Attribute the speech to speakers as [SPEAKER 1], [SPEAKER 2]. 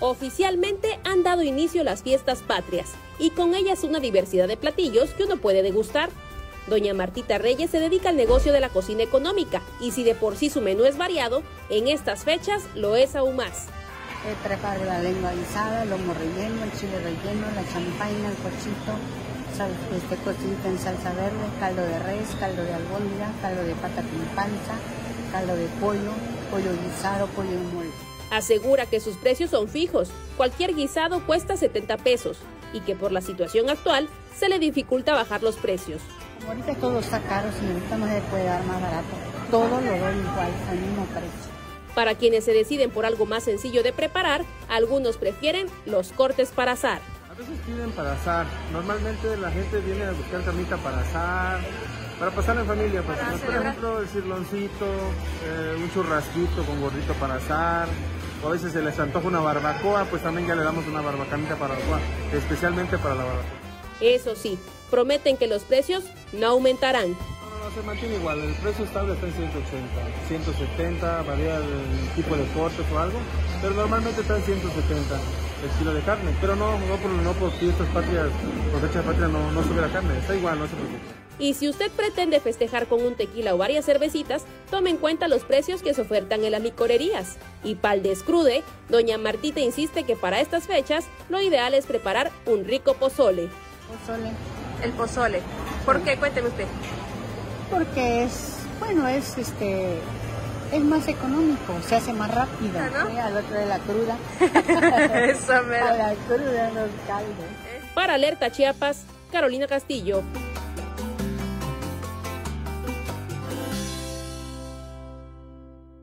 [SPEAKER 1] Oficialmente han dado inicio las fiestas patrias y con ellas una diversidad de platillos que uno puede degustar. Doña Martita Reyes se dedica al negocio de la cocina económica y si de por sí su menú es variado, en estas fechas lo es aún más.
[SPEAKER 2] Eh, preparo la lengua guisada, el lomo relleno, el chile relleno, la champaña, el cochito, este cochito en salsa verde, caldo de res, caldo de albóndiga, caldo de pata con panza, caldo de pollo, pollo guisado, pollo en molde.
[SPEAKER 1] Asegura que sus precios son fijos, cualquier guisado cuesta 70 pesos y que por la situación actual se le dificulta bajar los precios.
[SPEAKER 2] Como ahorita todo está caro, ahorita no se puede dar más barato. Todo lo doy igual, al mismo precio.
[SPEAKER 1] Para quienes se deciden por algo más sencillo de preparar, algunos prefieren los cortes para asar.
[SPEAKER 3] A veces piden para asar. Normalmente la gente viene a buscar carnita para asar, para pasar en familia. Pues, por ejemplo, el cirloncito, eh, un churrasquito con gordito para asar. O a veces se les antoja una barbacoa, pues también ya le damos una barbacanita para barbacoa, especialmente para la barbacoa.
[SPEAKER 1] Eso sí, prometen que los precios no aumentarán.
[SPEAKER 3] No, no, se mantiene igual, el precio estable está en 180, 170, varía el tipo de cortes o algo, pero normalmente está en 170 el kilo de carne, pero no, no por, no por fiestas patrias, por fechas patrias no, no sube la carne, está igual, no se preocupe.
[SPEAKER 1] Y si usted pretende festejar con un tequila o varias cervecitas, tome en cuenta los precios que se ofertan en las licorerías. Y para el descrude, doña Martita insiste que para estas fechas lo ideal es preparar un rico pozole.
[SPEAKER 2] Pozole.
[SPEAKER 1] El pozole. ¿Por qué? Cuénteme usted.
[SPEAKER 2] Porque es, bueno, es este es más económico, se hace más rápido. ¿no? Al otro de la cruda.
[SPEAKER 1] Eso,
[SPEAKER 2] A la cruda los caldos.
[SPEAKER 1] Para Alerta Chiapas, Carolina Castillo.